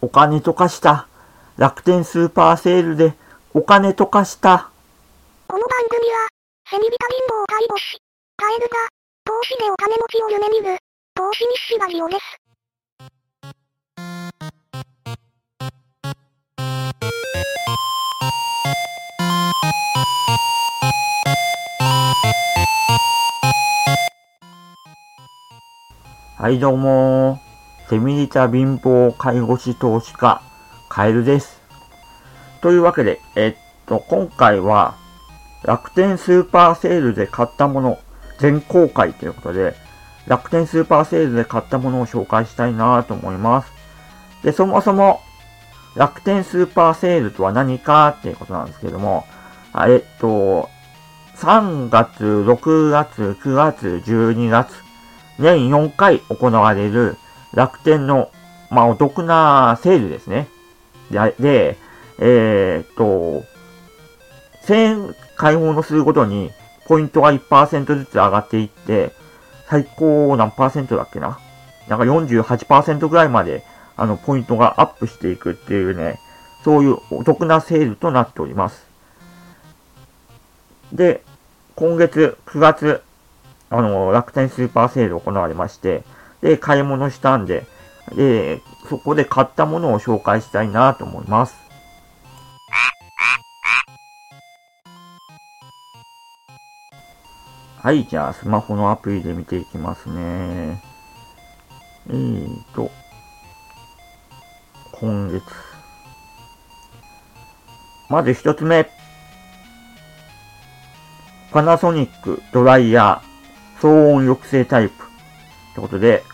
お金とかした。楽天スーパーセールでお金とかした。この番組は、セミビタ貧乏介護士、カエルが、投資でお金持ちを夢見る、投資日誌ラジオです。はいどうもセミリタ貧乏介護士投資家、カエルです。というわけで、えっと、今回は、楽天スーパーセールで買ったもの、全公開ということで、楽天スーパーセールで買ったものを紹介したいなと思います。で、そもそも、楽天スーパーセールとは何かっていうことなんですけども、えっと、3月、6月、9月、12月、年4回行われる楽天の、まあ、お得なセールですね。で、でえー、っと、1000円買い物するごとに、ポイントが1%ずつ上がっていって、最高何パーセントだっけな？なんか48%ぐらいまで、あの、ポイントがアップしていくっていうね、そういうお得なセールとなっております。で、今月9月、あの、楽天スーパーセール行われまして、で、買い物したんで、で、そこで買ったものを紹介したいなと思います。はい、じゃあスマホのアプリで見ていきますね。えーと、今月。まず一つ目。パナソニックドライヤー騒音抑制タイプ。ってことで、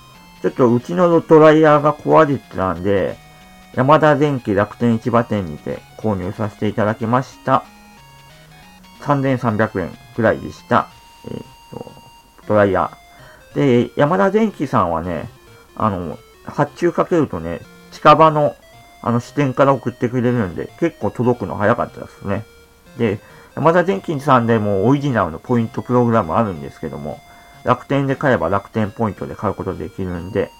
ちょっとうちのドライヤーが壊れてたんで、山田電機楽天市場店にて購入させていただきました。3300円くらいでした。えー、っと、ドライヤー。で、山田電機さんはね、あの、発注かけるとね、近場の、あの、支店から送ってくれるんで、結構届くの早かったですね。で、山田電機さんでもオリジナルのポイントプログラムあるんですけども、楽天で買えば楽天ポイントで買うことできるんで、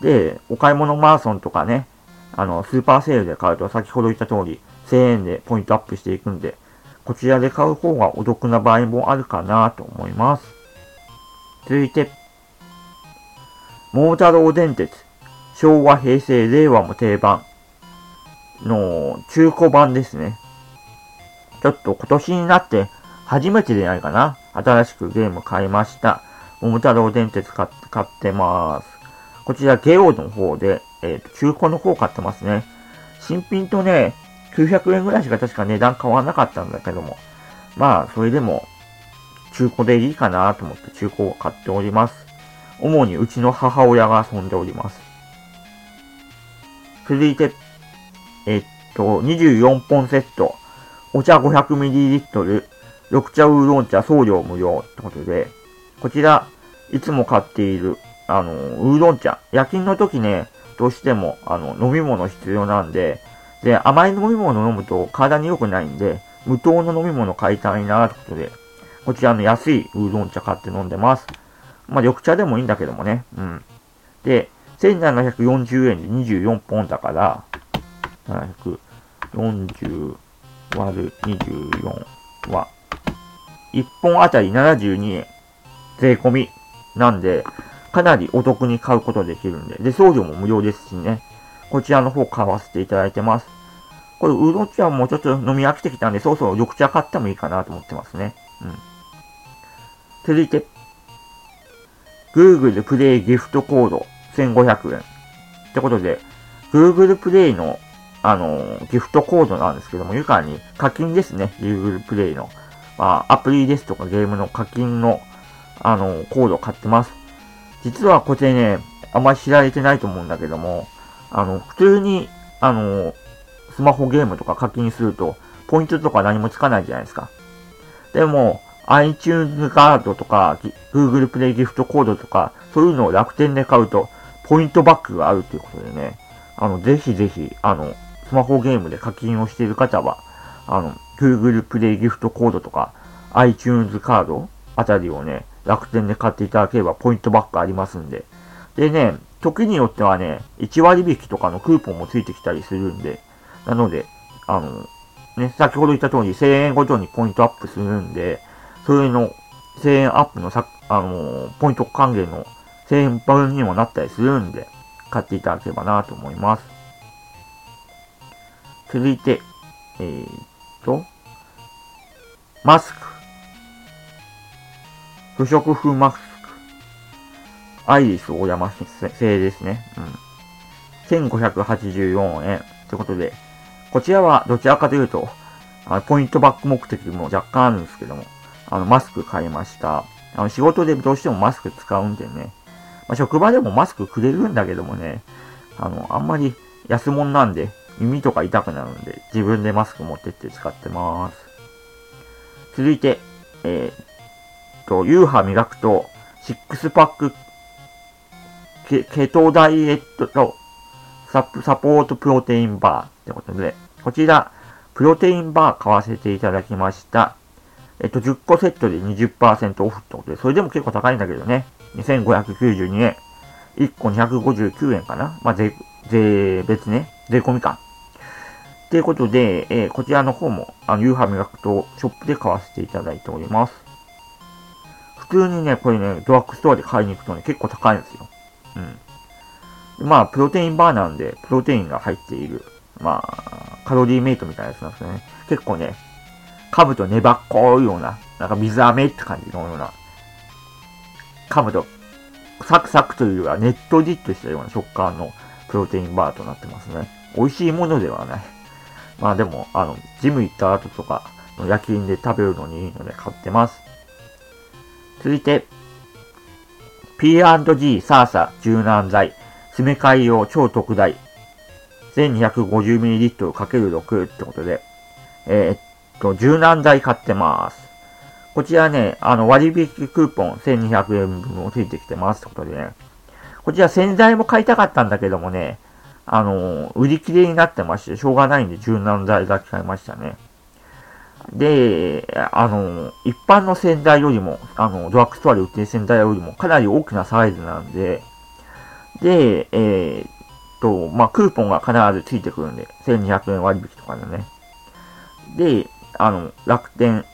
で、お買い物マラソンとかね、あの、スーパーセールで買うと先ほど言った通り、1000円でポイントアップしていくんで、こちらで買う方がお得な場合もあるかなと思います。続いて、モータロー電鉄、昭和、平成、令和も定番の中古版ですね。ちょっと今年になって初めてじゃないかな。新しくゲーム買いました。桃太郎電鉄買ってます。こちらゲオの方で、えっ、ー、と、中古の方買ってますね。新品とね、900円ぐらいしか確か値段変わらなかったんだけども。まあ、それでも、中古でいいかなと思って中古を買っております。主にうちの母親が遊んでおります。続いて、えっと、24本セット、お茶 500ml、緑茶ウーロン茶送料無料ってことで、こちら、いつも買っている、あの、ウーロン茶。夜勤の時ね、どうしても、あの、飲み物必要なんで、で、甘い飲み物飲むと体に良くないんで、無糖の飲み物買いたいなってことで、こちらの安いウーロン茶買って飲んでます。まあ、緑茶でもいいんだけどもね。うん。で、1740円で24本だから、740割る24は、1本あたり72円。税込みなんで、かなりお得に買うことできるんで。で、送料も無料ですしね。こちらの方買わせていただいてます。これ、ウーロン茶もちょっと飲み飽きてきたんで、そろそろ緑茶買ってもいいかなと思ってますね。うん。続いて、Google プレイギフトコード1500円。ってことで、Google プレイの、あのー、ギフトコードなんですけども、ゆかに課金ですね。Google プレイの。まあ、アプリですとかゲームの課金の、あの、コードを買ってます。実はこれね、あんまり知られてないと思うんだけども、あの、普通に、あの、スマホゲームとか課金すると、ポイントとか何もつかないじゃないですか。でも、iTunes カードとか、Google プレイギフトコードとか、そういうのを楽天で買うと、ポイントバックがあるということでね、あの、ぜひぜひ、あの、スマホゲームで課金をしている方は、あの、Google プレイギフトコードとか、iTunes カードあたりをね、楽天で買っていただければポイントバックありますんで、でね、時によってはね、1割引きとかのクーポンもついてきたりするんで、なので、あの、ね、先ほど言った通り1000円ごとにポイントアップするんで、それの1000円アップのさ、あの、ポイント還元の1000円分にもなったりするんで、買っていただければなと思います。続いて、えー、っと、マスク。不織布マスク。アイリス大山製ですね。うん。1584円。ということで、こちらはどちらかというと、あのポイントバック目的も若干あるんですけども、あの、マスク買いました。あの、仕事でどうしてもマスク使うんでね。まあ、職場でもマスクくれるんだけどもね、あの、あんまり安物なんで、耳とか痛くなるんで、自分でマスク持ってって使ってます。続いて、えー、と、ユーハ磨くと、シックスパックケ、ケトダイエットとササポートプロテインバーってことで、こちら、プロテインバー買わせていただきました。えっと、10個セットで20%オフってことで、それでも結構高いんだけどね。2592円。1個259円かな。まあ、税、税別ね。税込みか。ということで、えー、こちらの方も、あの、夕飯磨くとショップで買わせていただいております。普通にね、これね、ドラッグストアで買いに行くとね、結構高いんですよ。うん。まあ、プロテインバーなんで、プロテインが入っている、まあ、カロリーメイトみたいなやつなんですよね。結構ね、噛むと粘っこいような、なんか水飴って感じのような、噛むとサクサクというよりはねっとりっとしたような食感のプロテインバーとなってますね。美味しいものではない。まあでも、あの、ジム行った後とか夜勤で食べるのにいいので買ってます。続いて、P&G サーサ柔軟剤、詰め替え用超特大、1250ml×6 ってことで、えー、っと、柔軟剤買ってます。こちらね、あの、割引クーポン1200円分もついてきてますってことでね。こちら洗剤も買いたかったんだけどもね、あの、売り切れになってまして、しょうがないんで柔軟剤だけ買いましたね。で、あの、一般の洗剤よりも、あの、ドラッグストアで売ってる洗剤よりもかなり大きなサイズなんで、で、えー、っと、まあ、クーポンが必ずついてくるんで、1200円割引とかでね。で、あの、楽天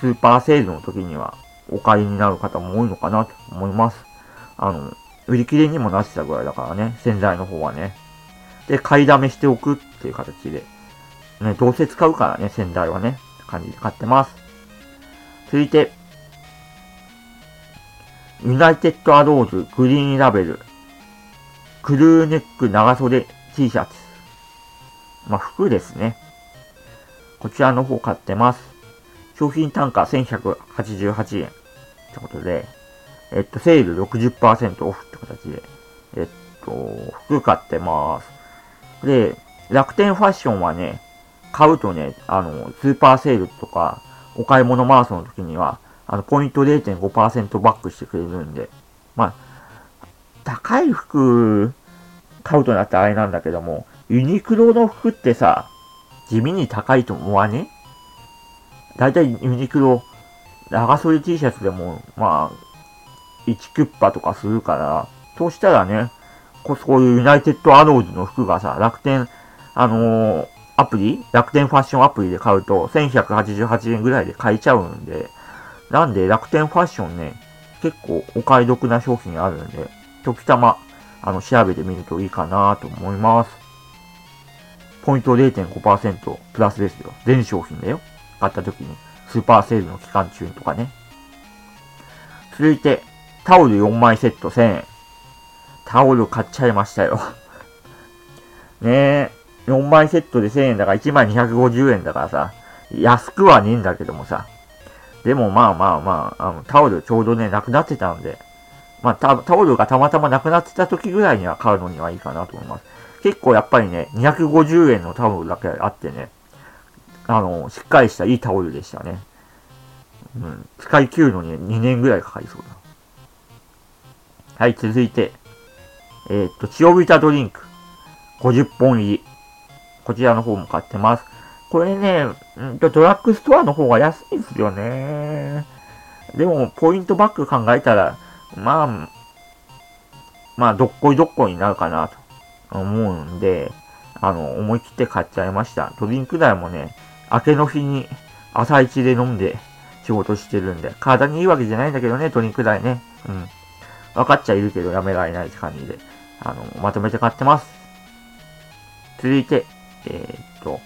スーパーセールの時にはお買いになる方も多いのかなと思います。あの、売り切れにもなってたぐらいだからね、洗剤の方はね。で、買いだめしておくっていう形で。ね、どうせ使うからね、洗剤はね。感じで買ってます。続いて、ユナイテッドアローズグリーンラベルクルーネック長袖 T シャツ。まあ、服ですね。こちらの方買ってます。商品単価1188円。ってことで、えっと、セール60%オフって形で、えっと、服買ってます。で、楽天ファッションはね、買うとね、あの、スーパーセールとか、お買い物マラソンの時には、あの、ポイント0.5%バックしてくれるんで、まあ、高い服買うとなってあれなんだけども、ユニクロの服ってさ、地味に高いと思わね？だいたいユニクロ、長袖 T シャツでも、まあ、1クッパとかするから、そうしたらね、こそういうユナイテッドアローズの服がさ、楽天、あのー、アプリ楽天ファッションアプリで買うと、1188円ぐらいで買えちゃうんで、なんで楽天ファッションね、結構お買い得な商品あるんで、時たま、あの、調べてみるといいかなと思います。ポイント0.5%プラスですよ。全商品だよ。買った時に。スーパーセールの期間中とかね。続いて、タオル4枚セット1000円。タオル買っちゃいましたよ。ねえ、4枚セットで1000円だから1枚250円だからさ、安くはねえんだけどもさ。でもまあまあまあ、あのタオルちょうどね、なくなってたんで、まあタオルがたまたまなくなってた時ぐらいには買うのにはいいかなと思います。結構やっぱりね、250円のタオルだけあってね、あの、しっかりしたいいタオルでしたね。うん。使い切るのに2年ぐらいかかりそうだ。はい、続いて。えー、っと、塩ビタドリンク。50本入り。こちらの方も買ってます。これね、んドラッグストアの方が安いですよね。でも、ポイントバック考えたら、まあ、まあ、どっこいどっこいになるかなと思うんで、あの、思い切って買っちゃいました。ドリンク代もね、明けの日に朝一で飲んで仕事してるんで、体にいいわけじゃないんだけどね、ドリンク代ね。うん。分かっちゃいるけどやめられないって感じで、あの、まとめて買ってます。続いて、えー、っと、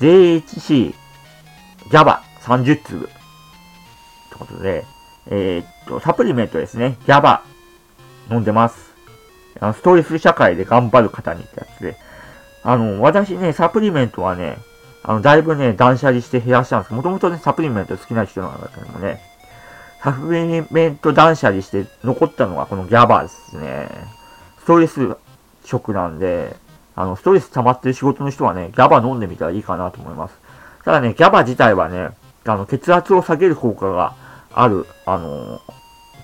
JHC GABA30 粒。ってことで、えー、っと、サプリメントですね。GABA 飲んでます。あのストレス社会で頑張る方にってやつで。あの、私ね、サプリメントはね、あの、だいぶね、断捨離して減らしたんですもともとね、サプリメント好きな人なんだけどもね、サプリメント断捨離して残ったのがこのギャバですね。ストレス食なんで、あの、ストレス溜まってる仕事の人はね、ギャバ飲んでみたらいいかなと思います。ただね、ギャバ自体はね、あの、血圧を下げる効果がある、あの、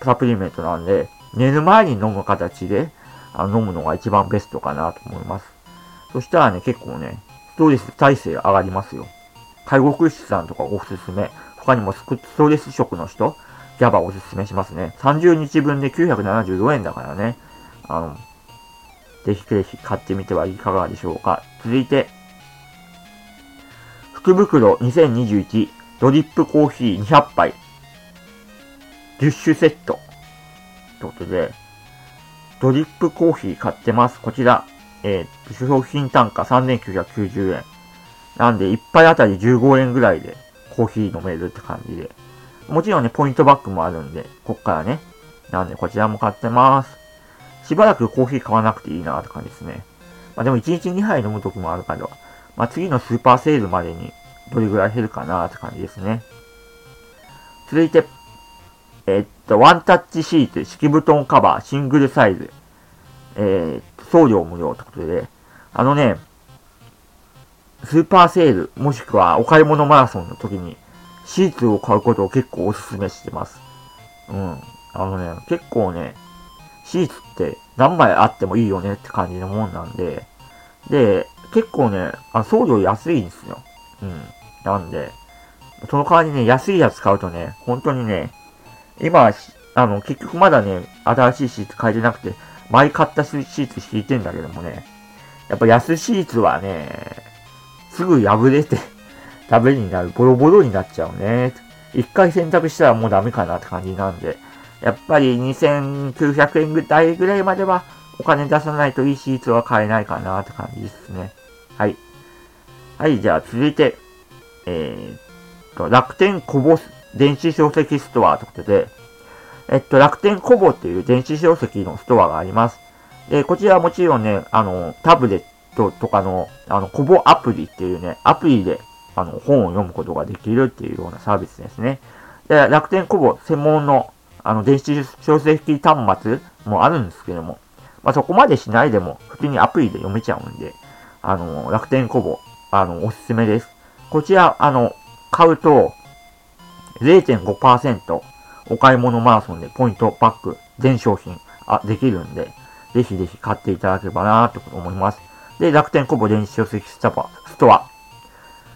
サプリメントなんで、寝る前に飲む形で、あ飲むのが一番ベストかなと思います。そしたらね、結構ね、ストレス耐性上がりますよ。介護福祉さんとかおすすめ。他にもストレス食の人、ギャバおすすめしますね。30日分で974円だからね。あの、ぜひぜひ買ってみてはいかがでしょうか。続いて、福袋2021ドリップコーヒー200杯10種セット。ということで、ドリップコーヒー買ってます。こちら、えー、商品単価3990円。なんで、1杯あたり15円ぐらいでコーヒー飲めるって感じで。もちろんね、ポイントバックもあるんで、こっからね。なんで、こちらも買ってます。しばらくコーヒー買わなくていいなって感じですね。まあでも1日2杯飲む時もあるから、まあ次のスーパーセールまでにどれぐらい減るかなって感じですね。続いて、えー、っと、ワンタッチシート、敷布団カバー、シングルサイズ。えー、送料無料ってことで、あのね、スーパーセール、もしくはお買い物マラソンの時に、シーツを買うことを結構お勧めしてます。うん。あのね、結構ね、シーツって何枚あってもいいよねって感じのもんなんで、で、結構ね、あ送料安いんですよ。うん。なんで、その代わりね、安いやつ買うとね、本当にね、今、あの、結局まだね、新しいシーツ買えてなくて、前買ったシーツ敷いてんだけどもね、やっぱ安シーツはね、すぐ破れてダメになる、ボロボロになっちゃうね。一回洗濯したらもうダメかなって感じなんで、やっぱり2900円ぐらいぐらいまではお金出さないといいシーツは買えないかなって感じですね。はい。はい、じゃあ続いて、えー、と、楽天コボ電子書籍ストアということで、えっと、楽天コボっていう電子書籍のストアがあります。で、こちらはもちろんね、あの、タブレットとかの、あの、コボアプリっていうね、アプリで、あの、本を読むことができるっていうようなサービスですね。で、楽天コボ専門の、あの、電子書籍端末もあるんですけども、まあ、そこまでしないでも、普通にアプリで読めちゃうんで、あの、楽天コボ、あの、おすすめです。こちら、あの、買うと、0.5%お買い物マラソンでポイントバック全商品あできるんで、ぜひぜひ買っていただければなと思います。で、楽天コボ電子書籍スタバ、ストア。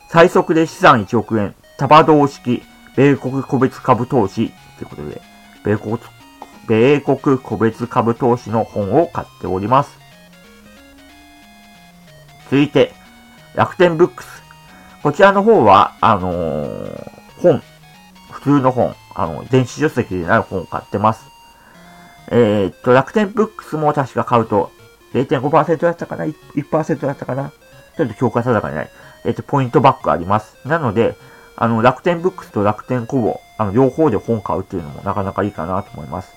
最速で資産1億円、束同式、米国個別株投資ということで、米国、米国個別株投資の本を買っております。続いて、楽天ブックス。こちらの方は、あのー、本、普通の本、あの、電子書籍でなる本を買ってます。えー、っと、楽天ブックスも確か買うと、0.5%だったかな ?1% だったかな？ちょっと強化定かにない。えー、っと、ポイントバックあります。なので、あの、楽天ブックスと楽天コボ、あの、両方で本買うっていうのもなかなかいいかなと思います。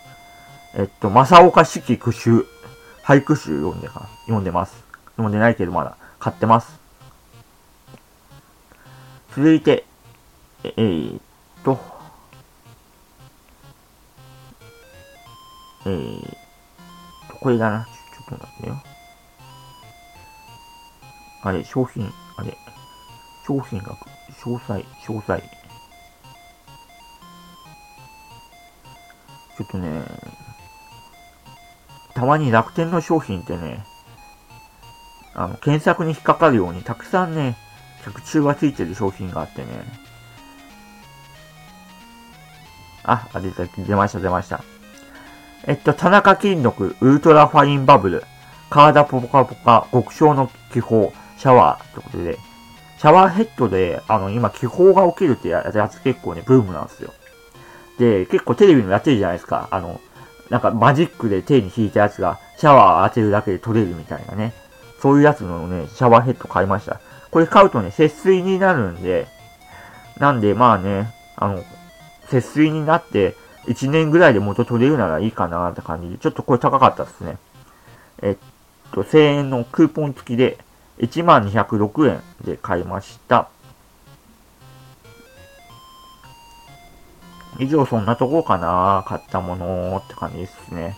えっと、正岡四季句集、俳句集読んでか、読んでます。読んでないけどまだ買ってます。続いて、えー、っと、えー、これだな。ちょっと待ってよ。あれ、商品、あれ、商品額、詳細、詳細。ちょっとね、たまに楽天の商品ってね、あの、検索に引っかかるようにたくさんね、客中がついてる商品があってね。あ、あ、出た、出ました、出ました。えっと、田中金属ウルトラファインバブル、体ポカポカ極小の気泡、シャワーということで、シャワーヘッドで、あの、今気泡が起きるってやつ結構ね、ブームなんですよ。で、結構テレビもやってるじゃないですか。あの、なんかマジックで手に引いたやつがシャワー当てるだけで取れるみたいなね。そういうやつのね、シャワーヘッド買いました。これ買うとね、節水になるんで、なんでまあね、あの、節水になって、1年ぐらいで元取れるならいいかなって感じで、ちょっとこれ高かったですね。えっと、1000円のクーポン付きで、1206円で買いました。以上そんなとこかな買ったものって感じですね。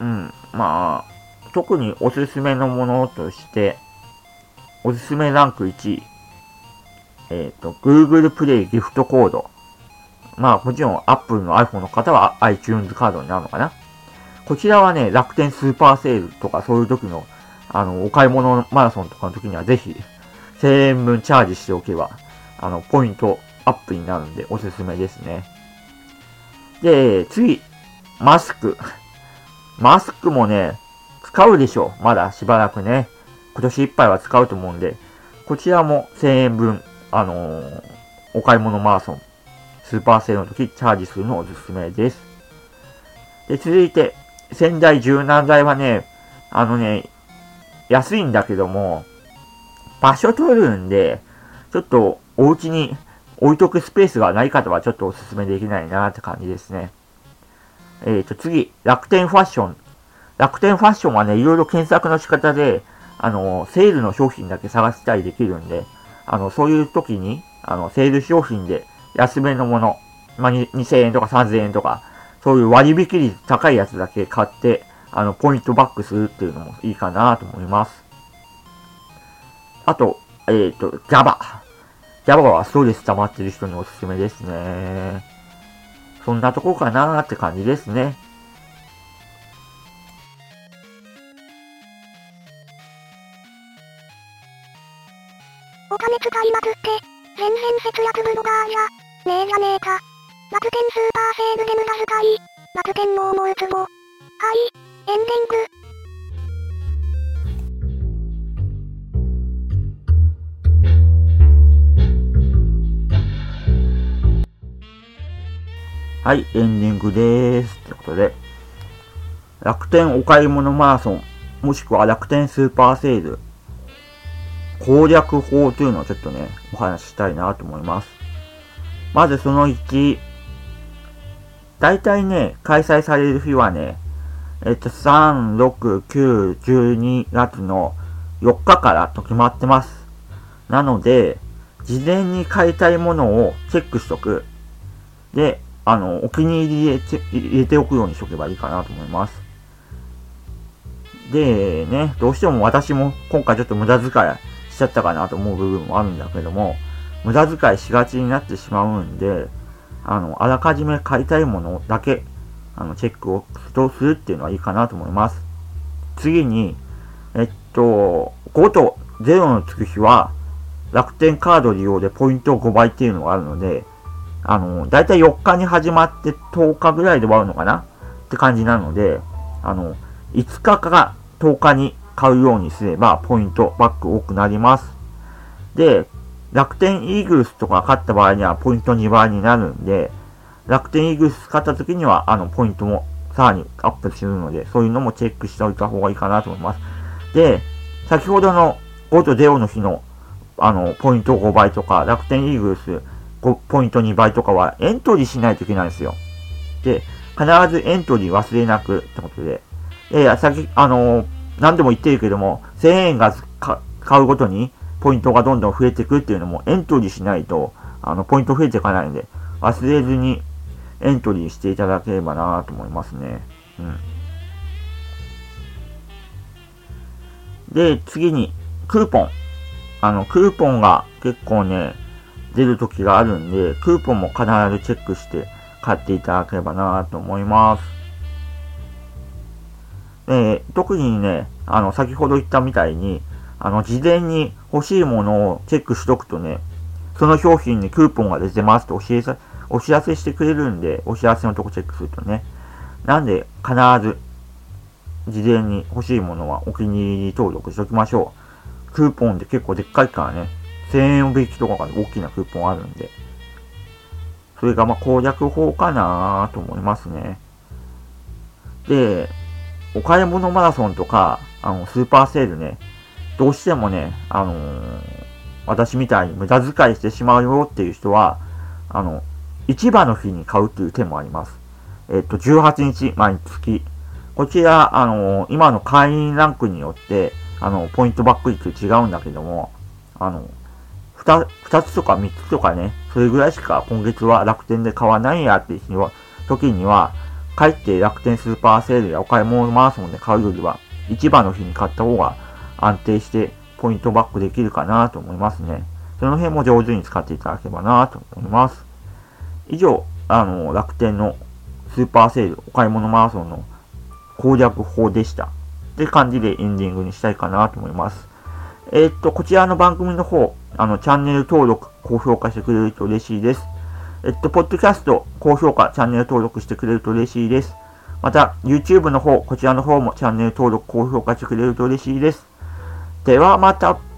うん、まあ、特におすすめのものとして、おすすめランク1位。えっ、ー、と、Google Play ギフトコード。まあ、もちろん Apple の iPhone の方は iTunes カードになるのかな。こちらはね、楽天スーパーセールとかそういう時の、あの、お買い物マラソンとかの時にはぜひ、1000円分チャージしておけば、あの、ポイントアップになるんでおすすめですね。で、次、マスク。マスクもね、使うでしょう。まだしばらくね。今年いっぱいは使うと思うんで、こちらも1000円分、あのー、お買い物マラソン、スーパーセールの時チャージするのおすすめです。で、続いて、仙台柔軟剤はね、あのね、安いんだけども、場所取るんで、ちょっとお家に置いとくスペースがない方はちょっとおすすめできないなって感じですね。えっ、ー、と、次、楽天ファッション。楽天ファッションはね、いろいろ検索の仕方で、あの、セールの商品だけ探したりできるんで、あの、そういう時に、あの、セール商品で安めのもの、まあ、2000円とか3000円とか、そういう割引率高いやつだけ買って、あの、ポイントバックするっていうのもいいかなと思います。あと、えっ、ー、と、Java。Java はストレス溜まってる人におすすめですね。そんなとこかなーって感じですね。お金使いまくって、全然節約ブロガーや、ねえじゃねえか。楽天スーパーセールで無駄遣い。楽天の思うつぼ。はい、エンディング。はい、エンディングでーす。ということで、楽天お買い物マラソン、もしくは楽天スーパーセール、攻略法というのをちょっとね、お話ししたいなと思います。まずその1、大体ね、開催される日はね、えっと、3、6、9、12月の4日からと決まってます。なので、事前に買いたいものをチェックしとく。で、あの、お気に入りで入れておくようにしとけばいいかなと思います。で、ね、どうしても私も今回ちょっと無駄遣いしちゃったかなと思う部分もあるんだけども、無駄遣いしがちになってしまうんで、あの、あらかじめ買いたいものだけ、あの、チェックをするっていうのはいいかなと思います。次に、えっと、5と0のつく日は、楽天カード利用でポイント5倍っていうのがあるので、あの、だいたい4日に始まって10日ぐらいで終わるのかな？って感じなので、あの、5日から10日に買うようにすれば、ポイントバック多くなります。で、楽天イーグルスとか勝った場合にはポイント2倍になるんで、楽天イーグルス勝った時には、あの、ポイントもさらにアップするので、そういうのもチェックしておいた方がいいかなと思います。で、先ほどの5と0の日の、あの、ポイント5倍とか、楽天イーグルスポイント2倍とかはエントリーしないといけないんですよ。で、必ずエントリー忘れなくってことで。いや、先、あのー、何でも言ってるけども、1000円が買うごとにポイントがどんどん増えていくっていうのもエントリーしないと、あの、ポイント増えていかないので、忘れずにエントリーしていただければなと思いますね。うん。で、次に、クーポン。あの、クーポンが結構ね、出る時があるんで、クーポンも必ずチェックして買っていただければなと思います。え特にね、あの、先ほど言ったみたいに、あの、事前に欲しいものをチェックしとくとね、その商品にクーポンが出てますと教えさ、お知らせしてくれるんで、お知らせのとこチェックするとね。なんで、必ず、事前に欲しいものはお気に入り登録しておきましょう。クーポンって結構でっかいからね、1000円引きとかが大きなクーポンあるんで。それがま攻略法かなと思いますね。で、お買い物マラソンとか、あの、スーパーセールね、どうしてもね、あのー、私みたいに無駄遣いしてしまうよっていう人は、あの、市場の日に買うっていう手もあります。えっと、18日、毎月。こちら、あのー、今の会員ランクによって、あの、ポイントバック率違うんだけども、あの、二、二つとか三つとかね、それぐらいしか今月は楽天で買わないやっていう日は、時には、帰って楽天スーパーセールやお買い物マラソンで買うよりは、市場の日に買った方が安定してポイントバックできるかなと思いますね。その辺も上手に使っていただければなと思います。以上、あの、楽天のスーパーセールお買い物マラソンの攻略法でした。って感じでエンディングにしたいかなと思います。えー、っと、こちらの番組の方、あの、チャンネル登録、高評価してくれると嬉しいです。えっと、ポッドキャスト、高評価、チャンネル登録してくれると嬉しいです。また、YouTube の方、こちらの方もチャンネル登録、高評価してくれると嬉しいです。ではまた。